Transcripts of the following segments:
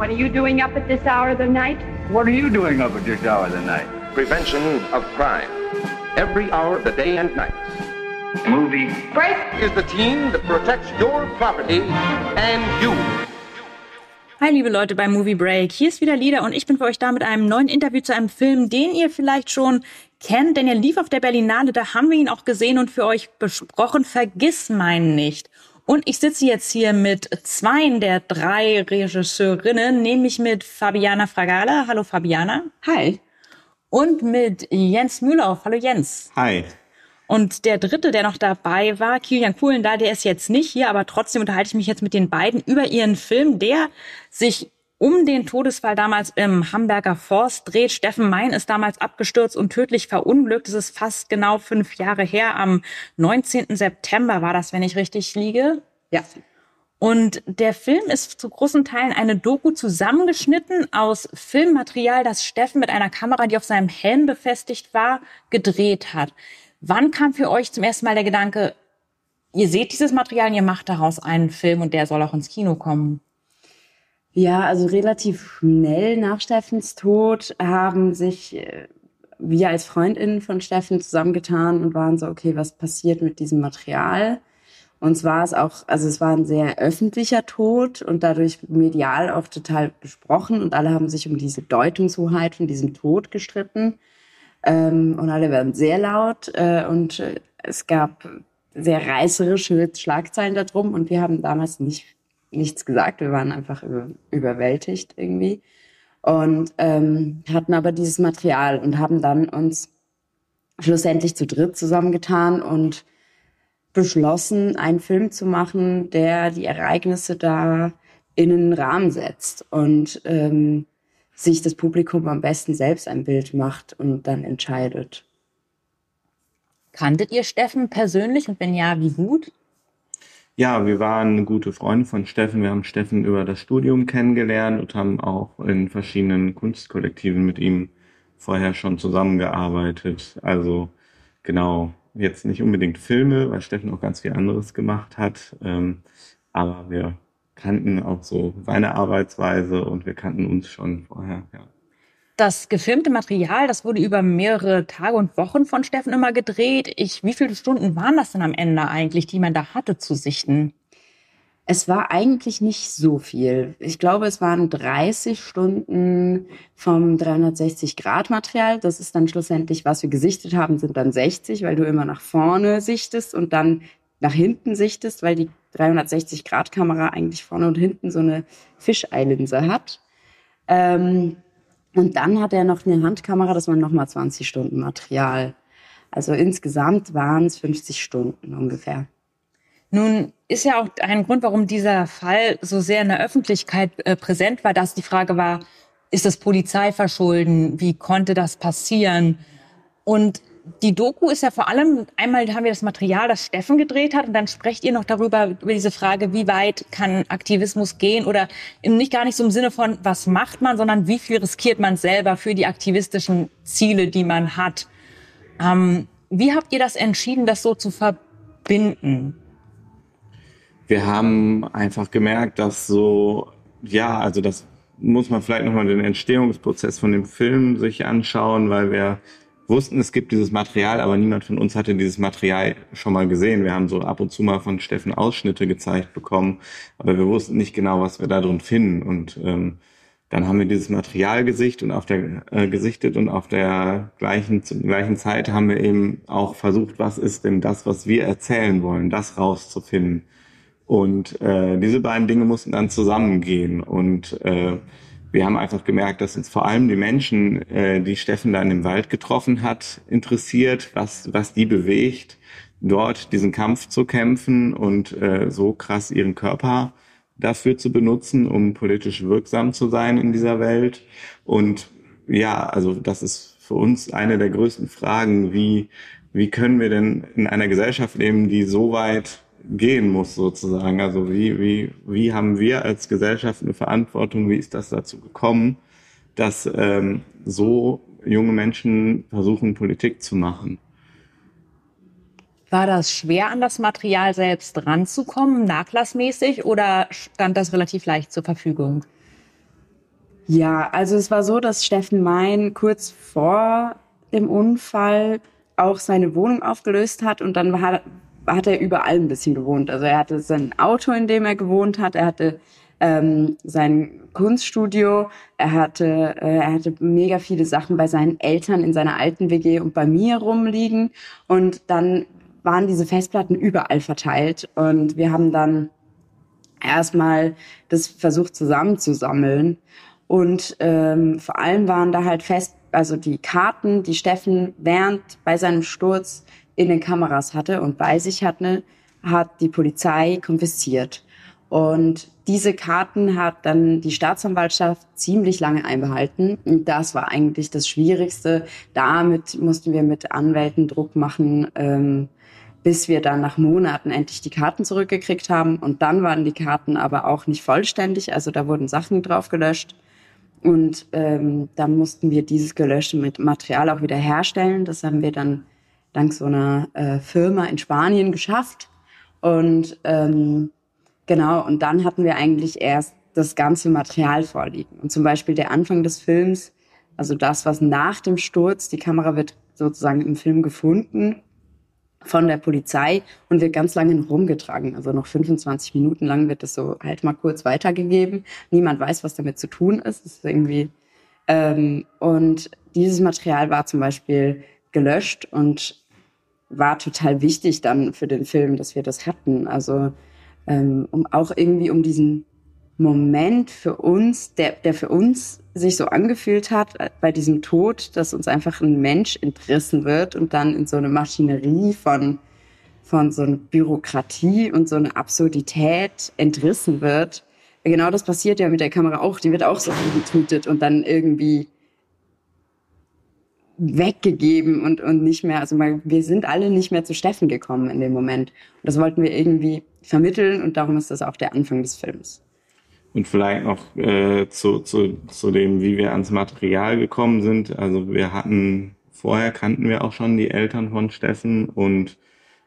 What are you doing up at this hour of the night? What are you doing up at this hour of the night? Prevention of crime. Every hour of the day and night. Movie. Break! Is the team that protects your property and you. Hi, liebe Leute bei Movie Break. Hier ist wieder Lieder und ich bin für euch da mit einem neuen Interview zu einem Film, den ihr vielleicht schon kennt, denn er lief auf der Berlinale, da haben wir ihn auch gesehen und für euch besprochen. Vergiss meinen nicht. Und ich sitze jetzt hier mit zwei der drei Regisseurinnen, nämlich mit Fabiana Fragala. Hallo Fabiana. Hi. Und mit Jens Mühlauf. Hallo Jens. Hi. Und der dritte, der noch dabei war, Kilian Kuhlen, da, der ist jetzt nicht hier, aber trotzdem unterhalte ich mich jetzt mit den beiden über ihren Film, der sich um den Todesfall damals im Hamburger Forst dreht. Steffen Mein ist damals abgestürzt und tödlich verunglückt. Es ist fast genau fünf Jahre her. Am 19. September war das, wenn ich richtig liege. Ja. Und der Film ist zu großen Teilen eine Doku zusammengeschnitten aus Filmmaterial, das Steffen mit einer Kamera, die auf seinem Helm befestigt war, gedreht hat. Wann kam für euch zum ersten Mal der Gedanke, ihr seht dieses Material und ihr macht daraus einen Film und der soll auch ins Kino kommen? Ja, also relativ schnell nach Steffens Tod haben sich äh, wir als Freundinnen von Steffen zusammengetan und waren so, okay, was passiert mit diesem Material? Und zwar war es auch, also es war ein sehr öffentlicher Tod und dadurch medial auch total besprochen und alle haben sich um diese Deutungshoheit von diesem Tod gestritten. Ähm, und alle werden sehr laut äh, und äh, es gab sehr reißerische Schlagzeilen darum und wir haben damals nicht nichts gesagt. Wir waren einfach über, überwältigt irgendwie und ähm, hatten aber dieses Material und haben dann uns schlussendlich zu dritt zusammengetan und beschlossen, einen Film zu machen, der die Ereignisse da in einen Rahmen setzt und ähm, sich das Publikum am besten selbst ein Bild macht und dann entscheidet. Kanntet ihr Steffen persönlich und wenn ja, wie gut? Ja, wir waren gute Freunde von Steffen. Wir haben Steffen über das Studium kennengelernt und haben auch in verschiedenen Kunstkollektiven mit ihm vorher schon zusammengearbeitet. Also genau, jetzt nicht unbedingt Filme, weil Steffen auch ganz viel anderes gemacht hat. Ähm, aber wir kannten auch so seine Arbeitsweise und wir kannten uns schon vorher, ja. Das gefilmte Material, das wurde über mehrere Tage und Wochen von Steffen immer gedreht. Ich, wie viele Stunden waren das denn am Ende eigentlich, die man da hatte zu sichten? Es war eigentlich nicht so viel. Ich glaube, es waren 30 Stunden vom 360-Grad-Material. Das ist dann schlussendlich, was wir gesichtet haben, sind dann 60, weil du immer nach vorne sichtest und dann nach hinten sichtest, weil die 360-Grad-Kamera eigentlich vorne und hinten so eine Fischeilinse hat. Ähm, und dann hat er noch eine Handkamera, das waren nochmal 20 Stunden Material. Also insgesamt waren es 50 Stunden ungefähr. Nun ist ja auch ein Grund, warum dieser Fall so sehr in der Öffentlichkeit äh, präsent war, dass die Frage war, ist das Polizeiverschulden? Wie konnte das passieren? Und die Doku ist ja vor allem, einmal haben wir das Material, das Steffen gedreht hat, und dann sprecht ihr noch darüber, über diese Frage, wie weit kann Aktivismus gehen oder nicht gar nicht so im Sinne von, was macht man, sondern wie viel riskiert man selber für die aktivistischen Ziele, die man hat. Ähm, wie habt ihr das entschieden, das so zu verbinden? Wir haben einfach gemerkt, dass so, ja, also das muss man vielleicht nochmal den Entstehungsprozess von dem Film sich anschauen, weil wir wussten, es gibt dieses Material, aber niemand von uns hatte dieses Material schon mal gesehen. Wir haben so ab und zu mal von Steffen Ausschnitte gezeigt bekommen, aber wir wussten nicht genau, was wir da drin finden. Und ähm, dann haben wir dieses Material gesichtet und auf der äh, gesichtet und auf der gleichen gleichen Zeit haben wir eben auch versucht, was ist denn das, was wir erzählen wollen, das rauszufinden. Und äh, diese beiden Dinge mussten dann zusammengehen und äh, wir haben einfach gemerkt, dass uns vor allem die Menschen, äh, die Steffen da in dem Wald getroffen hat, interessiert, was, was die bewegt, dort diesen Kampf zu kämpfen und äh, so krass ihren Körper dafür zu benutzen, um politisch wirksam zu sein in dieser Welt. Und ja, also das ist für uns eine der größten Fragen, wie, wie können wir denn in einer Gesellschaft leben, die so weit gehen muss sozusagen. Also wie, wie, wie haben wir als Gesellschaft eine Verantwortung, wie ist das dazu gekommen, dass ähm, so junge Menschen versuchen, Politik zu machen? War das schwer, an das Material selbst ranzukommen, nachlassmäßig, oder stand das relativ leicht zur Verfügung? Ja, also es war so, dass Steffen Mein kurz vor dem Unfall auch seine Wohnung aufgelöst hat und dann hat, hat er überall ein bisschen gewohnt. Also er hatte sein Auto, in dem er gewohnt hat, er hatte ähm, sein Kunststudio, er hatte, äh, er hatte mega viele Sachen bei seinen Eltern in seiner alten WG und bei mir rumliegen. Und dann waren diese Festplatten überall verteilt. Und wir haben dann erstmal das versucht zusammenzusammeln. Und ähm, vor allem waren da halt fest, also die Karten, die Steffen während bei seinem Sturz in den Kameras hatte und bei sich hatte, hat die Polizei konfisziert. Und diese Karten hat dann die Staatsanwaltschaft ziemlich lange einbehalten. Und das war eigentlich das Schwierigste. Damit mussten wir mit Anwälten Druck machen, ähm, bis wir dann nach Monaten endlich die Karten zurückgekriegt haben. Und dann waren die Karten aber auch nicht vollständig. Also da wurden Sachen drauf gelöscht. Und ähm, dann mussten wir dieses gelöschte Material auch wieder herstellen. Das haben wir dann dank so einer äh, Firma in Spanien geschafft. Und ähm, Genau, und dann hatten wir eigentlich erst das ganze Material vorliegen. Und zum Beispiel der Anfang des Films, also das, was nach dem Sturz, die Kamera wird sozusagen im Film gefunden von der Polizei und wird ganz lange rumgetragen. Also noch 25 Minuten lang wird das so halt mal kurz weitergegeben. Niemand weiß, was damit zu tun ist. Das ist irgendwie ähm, und dieses Material war zum Beispiel gelöscht und war total wichtig dann für den Film, dass wir das hatten. Also ähm, um auch irgendwie um diesen Moment für uns, der, der für uns sich so angefühlt hat äh, bei diesem Tod, dass uns einfach ein Mensch entrissen wird und dann in so eine Maschinerie von, von so einer Bürokratie und so eine Absurdität entrissen wird. Genau das passiert ja mit der Kamera auch. Die wird auch so angetutet und dann irgendwie weggegeben und, und nicht mehr, also mal, wir sind alle nicht mehr zu Steffen gekommen in dem Moment. Und das wollten wir irgendwie vermitteln und darum ist das auch der Anfang des Films. Und vielleicht noch äh, zu, zu, zu dem, wie wir ans Material gekommen sind. Also wir hatten, vorher kannten wir auch schon die Eltern von Steffen und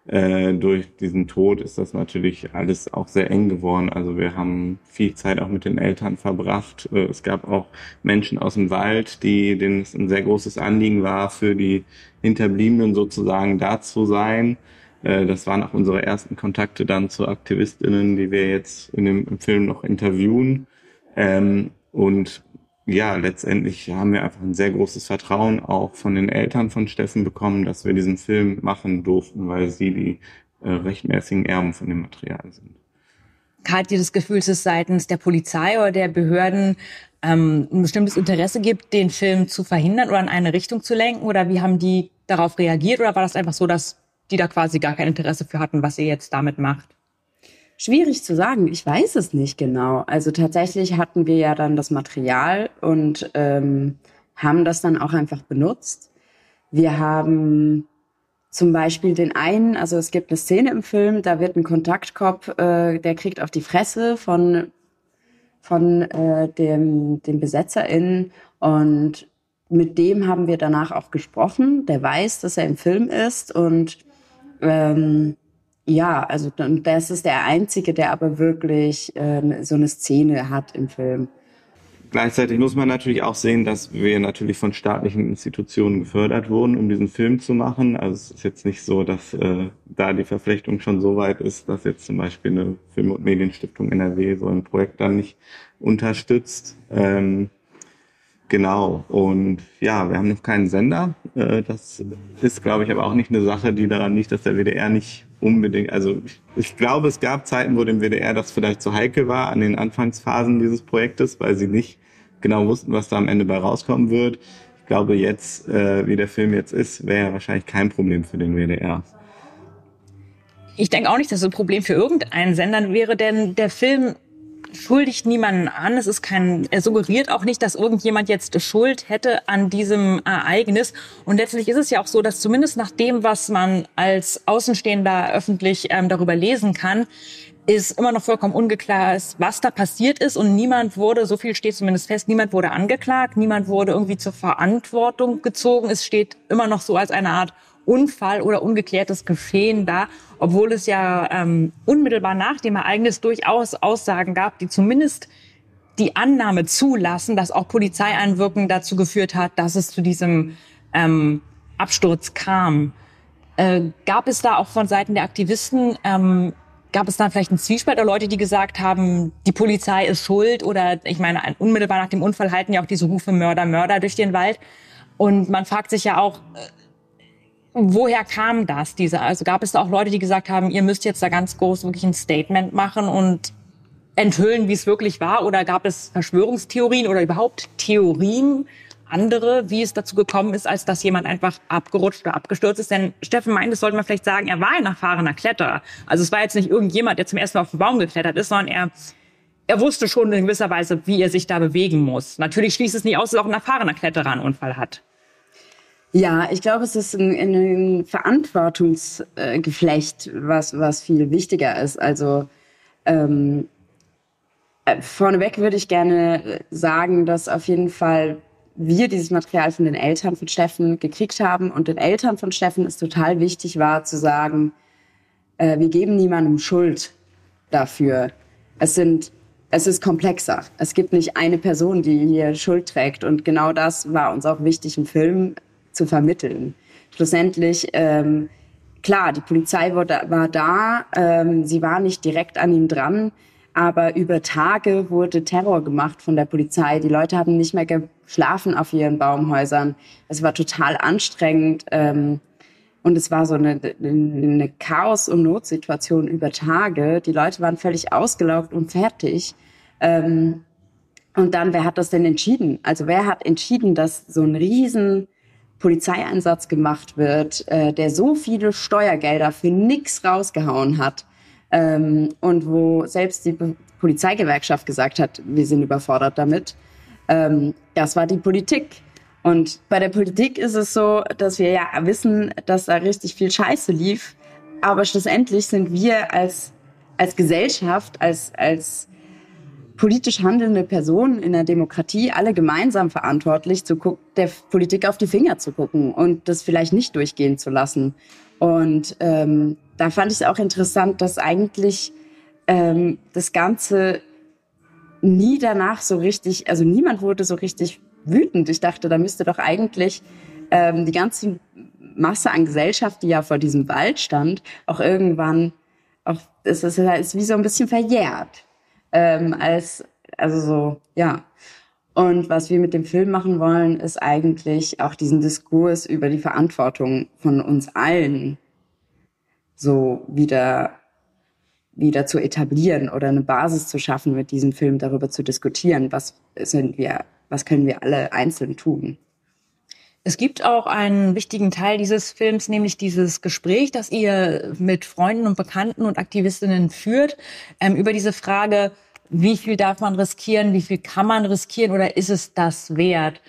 äh, durch diesen Tod ist das natürlich alles auch sehr eng geworden. Also wir haben viel Zeit auch mit den Eltern verbracht. Äh, es gab auch Menschen aus dem Wald, die, denen es ein sehr großes Anliegen war, für die Hinterbliebenen sozusagen da zu sein. Äh, das waren auch unsere ersten Kontakte dann zu Aktivistinnen, die wir jetzt in dem Film noch interviewen. Ähm, und ja, letztendlich haben wir einfach ein sehr großes Vertrauen auch von den Eltern von Steffen bekommen, dass wir diesen Film machen durften, weil sie die äh, rechtmäßigen Erben von dem Material sind. Hat ihr das Gefühl, dass es seitens der Polizei oder der Behörden ähm, ein bestimmtes Interesse gibt, den Film zu verhindern oder in eine Richtung zu lenken? Oder wie haben die darauf reagiert? Oder war das einfach so, dass die da quasi gar kein Interesse für hatten, was ihr jetzt damit macht? Schwierig zu sagen, ich weiß es nicht genau. Also tatsächlich hatten wir ja dann das Material und ähm, haben das dann auch einfach benutzt. Wir haben zum Beispiel den einen, also es gibt eine Szene im Film, da wird ein Kontaktkopf, äh, der kriegt auf die Fresse von von äh, dem dem BesetzerInnen und mit dem haben wir danach auch gesprochen. Der weiß, dass er im Film ist und ähm, ja, also das ist der einzige, der aber wirklich äh, so eine Szene hat im Film. Gleichzeitig muss man natürlich auch sehen, dass wir natürlich von staatlichen Institutionen gefördert wurden, um diesen Film zu machen. Also es ist jetzt nicht so, dass äh, da die Verflechtung schon so weit ist, dass jetzt zum Beispiel eine Film- und Medienstiftung NRW so ein Projekt dann nicht unterstützt. Ähm, Genau. Und ja, wir haben noch keinen Sender. Äh, das ist, glaube ich, aber auch nicht eine Sache, die daran liegt, dass der WDR nicht unbedingt, also ich glaube, es gab Zeiten, wo dem WDR das vielleicht zu heikel war an den Anfangsphasen dieses Projektes, weil sie nicht genau wussten, was da am Ende bei rauskommen wird. Ich glaube, jetzt, äh, wie der Film jetzt ist, wäre wahrscheinlich kein Problem für den WDR. Ich denke auch nicht, dass es ein Problem für irgendeinen Sender wäre, denn der Film schuldigt niemanden an. Es ist kein, er suggeriert auch nicht, dass irgendjemand jetzt Schuld hätte an diesem Ereignis. Und letztlich ist es ja auch so, dass zumindest nach dem, was man als Außenstehender öffentlich ähm, darüber lesen kann, ist immer noch vollkommen ungeklar was da passiert ist und niemand wurde, so viel steht zumindest fest, niemand wurde angeklagt, niemand wurde irgendwie zur Verantwortung gezogen. Es steht immer noch so als eine Art Unfall oder ungeklärtes Geschehen da, obwohl es ja ähm, unmittelbar nach dem Ereignis durchaus Aussagen gab, die zumindest die Annahme zulassen, dass auch Polizeieinwirkung dazu geführt hat, dass es zu diesem ähm, Absturz kam. Äh, gab es da auch von Seiten der Aktivisten, ähm, gab es da vielleicht einen Zwiespalt oder Leute, die gesagt haben, die Polizei ist schuld oder ich meine, unmittelbar nach dem Unfall halten ja auch diese Rufe Mörder, Mörder durch den Wald. Und man fragt sich ja auch, äh, woher kam das? Diese, also gab es da auch Leute, die gesagt haben, ihr müsst jetzt da ganz groß wirklich ein Statement machen und enthüllen, wie es wirklich war? Oder gab es Verschwörungstheorien oder überhaupt Theorien, andere, wie es dazu gekommen ist, als dass jemand einfach abgerutscht oder abgestürzt ist. Denn Steffen meint, das sollte man vielleicht sagen, er war ein erfahrener Kletterer. Also es war jetzt nicht irgendjemand, der zum ersten Mal auf den Baum geklettert ist, sondern er, er wusste schon in gewisser Weise, wie er sich da bewegen muss. Natürlich schließt es nicht aus, dass auch ein erfahrener Kletterer einen Unfall hat. Ja, ich glaube, es ist ein, ein Verantwortungsgeflecht, was, was viel wichtiger ist. Also ähm, äh, vorneweg würde ich gerne sagen, dass auf jeden Fall wir dieses Material von den Eltern von Steffen gekriegt haben. Und den Eltern von Steffen ist total wichtig war zu sagen, äh, wir geben niemandem Schuld dafür. Es sind es ist komplexer. Es gibt nicht eine Person, die hier Schuld trägt. Und genau das war uns auch wichtig im Film zu vermitteln. Schlussendlich, ähm, klar, die Polizei war da, war da ähm, sie war nicht direkt an ihm dran, aber über Tage wurde Terror gemacht von der Polizei. Die Leute haben nicht mehr geschlafen auf ihren Baumhäusern. Es war total anstrengend. Ähm, und es war so eine, eine Chaos- und Notsituation über Tage. Die Leute waren völlig ausgelaugt und fertig. Ähm, und dann, wer hat das denn entschieden? Also wer hat entschieden, dass so ein riesen Polizeieinsatz gemacht wird, äh, der so viele Steuergelder für nix rausgehauen hat? ähm, und wo selbst die Polizeigewerkschaft gesagt hat, wir sind überfordert damit. Ähm, das war die Politik. Und bei der Politik ist es so, dass wir ja wissen, dass da richtig viel Scheiße lief. Aber schlussendlich sind wir als, als Gesellschaft, als, als politisch handelnde Personen in der Demokratie alle gemeinsam verantwortlich, zu der Politik auf die Finger zu gucken und das vielleicht nicht durchgehen zu lassen. Und ähm, da fand ich es auch interessant, dass eigentlich ähm, das Ganze nie danach so richtig, also niemand wurde so richtig wütend. Ich dachte, da müsste doch eigentlich ähm, die ganze Masse an Gesellschaft, die ja vor diesem Wald stand, auch irgendwann, auch es ist, ist wie so ein bisschen verjährt. Ähm, als, also so, ja. Und was wir mit dem Film machen wollen, ist eigentlich auch diesen Diskurs über die Verantwortung von uns allen so wieder wieder zu etablieren oder eine Basis zu schaffen, mit diesem Film darüber zu diskutieren, was sind wir, was können wir alle einzeln tun. Es gibt auch einen wichtigen Teil dieses Films, nämlich dieses Gespräch, das ihr mit Freunden und Bekannten und Aktivistinnen führt, ähm, über diese Frage, wie viel darf man riskieren, wie viel kann man riskieren oder ist es das wert?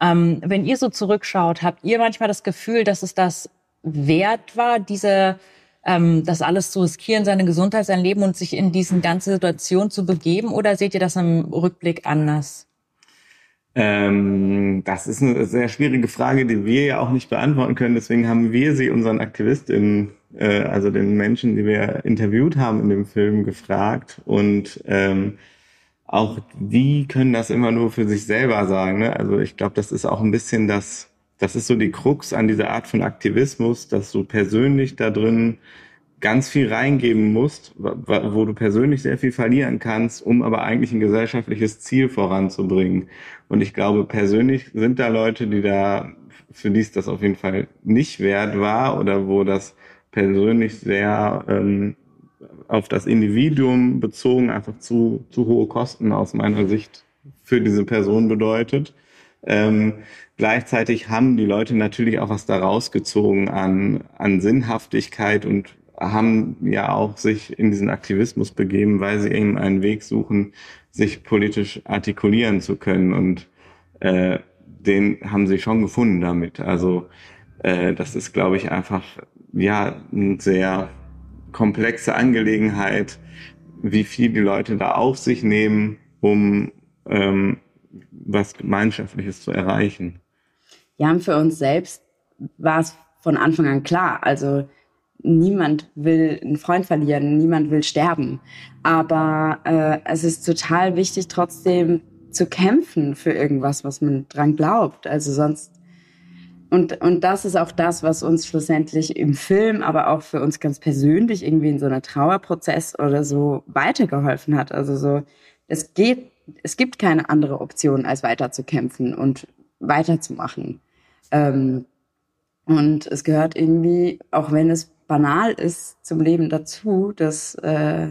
Ähm, wenn ihr so zurückschaut, habt ihr manchmal das Gefühl, dass es das wert war, diese ähm, das alles zu riskieren, seine Gesundheit, sein Leben und sich in diesen ganze Situation zu begeben? Oder seht ihr das im Rückblick anders? Ähm, das ist eine sehr schwierige Frage, die wir ja auch nicht beantworten können. Deswegen haben wir sie unseren AktivistInnen, äh, also den Menschen, die wir interviewt haben in dem Film, gefragt. Und ähm, auch die können das immer nur für sich selber sagen. Ne? Also ich glaube, das ist auch ein bisschen das das ist so die Krux an dieser Art von Aktivismus, dass du persönlich da drin ganz viel reingeben musst, wo du persönlich sehr viel verlieren kannst, um aber eigentlich ein gesellschaftliches Ziel voranzubringen. Und ich glaube, persönlich sind da Leute, die da, für die es das auf jeden Fall nicht wert war oder wo das persönlich sehr ähm, auf das Individuum bezogen einfach zu, zu hohe Kosten aus meiner Sicht für diese Person bedeutet. Ähm, gleichzeitig haben die Leute natürlich auch was daraus gezogen an, an Sinnhaftigkeit und haben ja auch sich in diesen Aktivismus begeben, weil sie eben einen Weg suchen, sich politisch artikulieren zu können. Und äh, den haben sie schon gefunden damit. Also äh, das ist, glaube ich, einfach ja eine sehr komplexe Angelegenheit, wie viel die Leute da auf sich nehmen, um ähm, was Gemeinschaftliches zu erreichen. Ja, und für uns selbst war es von Anfang an klar. Also niemand will einen Freund verlieren, niemand will sterben. Aber äh, es ist total wichtig, trotzdem zu kämpfen für irgendwas, was man dran glaubt. Also sonst und, und das ist auch das, was uns schlussendlich im Film, aber auch für uns ganz persönlich irgendwie in so einer Trauerprozess oder so weitergeholfen hat. Also so, es geht, es gibt keine andere Option, als weiterzukämpfen und weiterzumachen. Ähm, und es gehört irgendwie, auch wenn es banal ist, zum Leben dazu, dass, äh,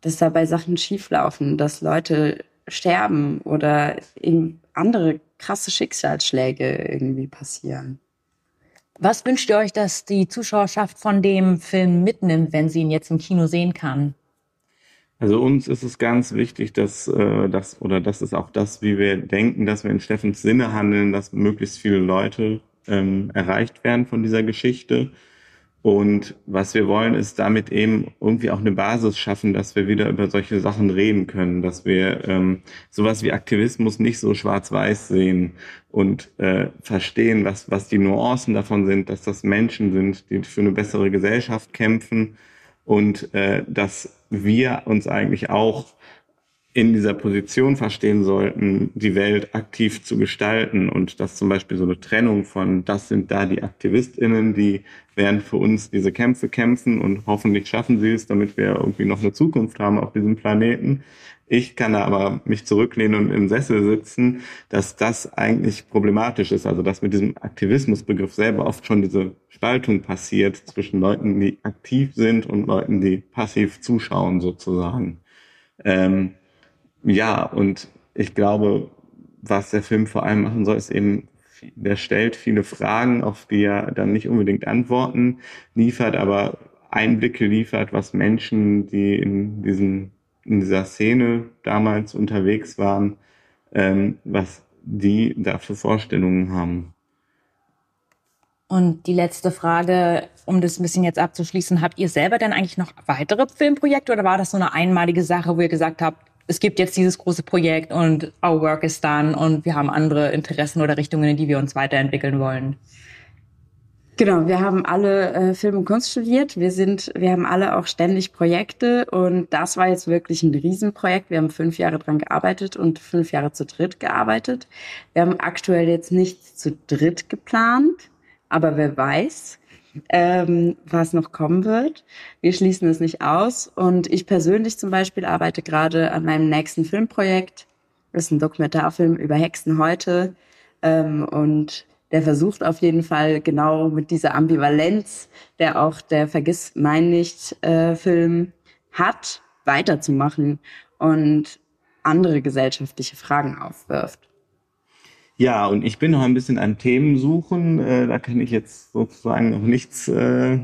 dass dabei Sachen schieflaufen, dass Leute sterben oder andere krasse Schicksalsschläge irgendwie passieren. Was wünscht ihr euch, dass die Zuschauerschaft von dem Film mitnimmt, wenn sie ihn jetzt im Kino sehen kann? Also uns ist es ganz wichtig, dass äh, das oder das ist auch das, wie wir denken, dass wir in Steffens Sinne handeln, dass möglichst viele Leute ähm, erreicht werden von dieser Geschichte und was wir wollen, ist damit eben irgendwie auch eine Basis schaffen, dass wir wieder über solche Sachen reden können, dass wir ähm, sowas wie Aktivismus nicht so schwarz-weiß sehen und äh, verstehen, was, was die Nuancen davon sind, dass das Menschen sind, die für eine bessere Gesellschaft kämpfen und äh, dass wir uns eigentlich auch in dieser Position verstehen sollten, die Welt aktiv zu gestalten und dass zum Beispiel so eine Trennung von, das sind da die AktivistInnen, die werden für uns diese Kämpfe kämpfen und hoffentlich schaffen sie es, damit wir irgendwie noch eine Zukunft haben auf diesem Planeten. Ich kann da aber mich zurücklehnen und im Sessel sitzen, dass das eigentlich problematisch ist. Also dass mit diesem Aktivismusbegriff selber oft schon diese Spaltung passiert zwischen Leuten, die aktiv sind und Leuten, die passiv zuschauen sozusagen. Ähm, ja, und ich glaube, was der Film vor allem machen soll, ist eben, der stellt viele Fragen, auf die er dann nicht unbedingt Antworten liefert, aber Einblicke liefert, was Menschen, die in diesen in dieser Szene damals unterwegs waren, ähm, was die da für Vorstellungen haben. Und die letzte Frage, um das ein bisschen jetzt abzuschließen, habt ihr selber denn eigentlich noch weitere Filmprojekte oder war das so eine einmalige Sache, wo ihr gesagt habt, es gibt jetzt dieses große Projekt und our work is done und wir haben andere Interessen oder Richtungen, in die wir uns weiterentwickeln wollen. Genau, wir haben alle äh, Film und Kunst studiert. Wir sind, wir haben alle auch ständig Projekte und das war jetzt wirklich ein Riesenprojekt. Wir haben fünf Jahre dran gearbeitet und fünf Jahre zu dritt gearbeitet. Wir haben aktuell jetzt nicht zu dritt geplant, aber wer weiß ähm, was noch kommen wird. Wir schließen es nicht aus. Und ich persönlich zum Beispiel arbeite gerade an meinem nächsten Filmprojekt. Das ist ein Dokumentarfilm über Hexen heute. Ähm, und der versucht auf jeden Fall genau mit dieser Ambivalenz, der auch der Vergiss mein nicht äh, Film hat, weiterzumachen und andere gesellschaftliche Fragen aufwirft. Ja, und ich bin noch ein bisschen an Themen suchen. Äh, da kann ich jetzt sozusagen noch nichts äh,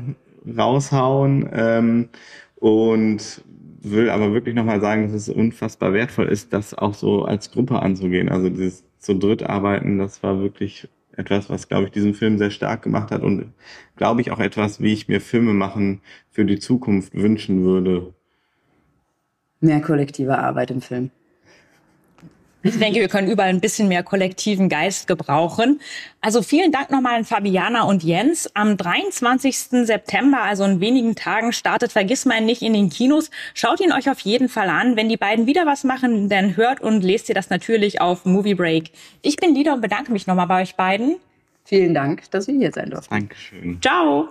raushauen. Ähm, und will aber wirklich nochmal sagen, dass es unfassbar wertvoll ist, das auch so als Gruppe anzugehen. Also dieses zu dritt arbeiten, das war wirklich etwas, was, glaube ich, diesen Film sehr stark gemacht hat und, glaube ich, auch etwas, wie ich mir Filme machen für die Zukunft wünschen würde. Mehr kollektive Arbeit im Film. Ich denke, wir können überall ein bisschen mehr kollektiven Geist gebrauchen. Also vielen Dank nochmal an Fabiana und Jens. Am 23. September, also in wenigen Tagen, startet Vergiss mein nicht in den Kinos. Schaut ihn euch auf jeden Fall an. Wenn die beiden wieder was machen, dann hört und lest ihr das natürlich auf Movie Break. Ich bin Lida und bedanke mich nochmal bei euch beiden. Vielen Dank, dass wir hier sein durften. Dankeschön. Ciao.